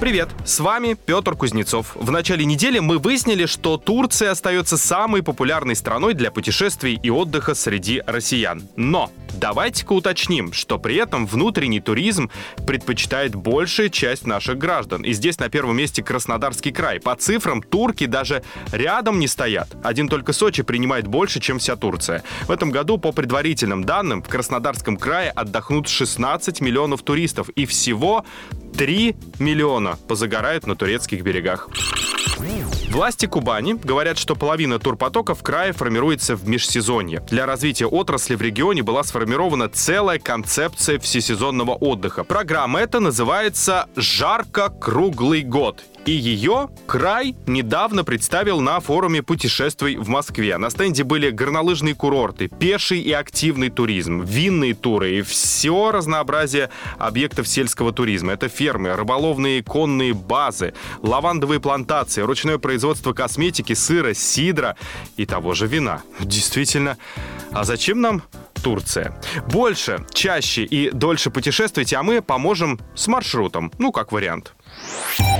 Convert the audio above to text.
Привет, с вами Петр Кузнецов. В начале недели мы выяснили, что Турция остается самой популярной страной для путешествий и отдыха среди россиян. Но давайте-ка уточним, что при этом внутренний туризм предпочитает большая часть наших граждан. И здесь на первом месте Краснодарский край. По цифрам, турки даже рядом не стоят. Один только Сочи принимает больше, чем вся Турция. В этом году, по предварительным данным, в Краснодарском крае отдохнут 16 миллионов туристов. И всего 3 миллиона позагорают на турецких берегах. Власти Кубани говорят, что половина турпотока в крае формируется в межсезонье. Для развития отрасли в регионе была сформирована целая концепция всесезонного отдыха. Программа эта называется «Жарко круглый год» и ее край недавно представил на форуме путешествий в Москве. На стенде были горнолыжные курорты, пеший и активный туризм, винные туры и все разнообразие объектов сельского туризма. Это фермы, рыболовные конные базы, лавандовые плантации, ручное производство косметики, сыра, сидра и того же вина. Действительно, а зачем нам Турция. Больше, чаще и дольше путешествуйте, а мы поможем с маршрутом. Ну, как вариант.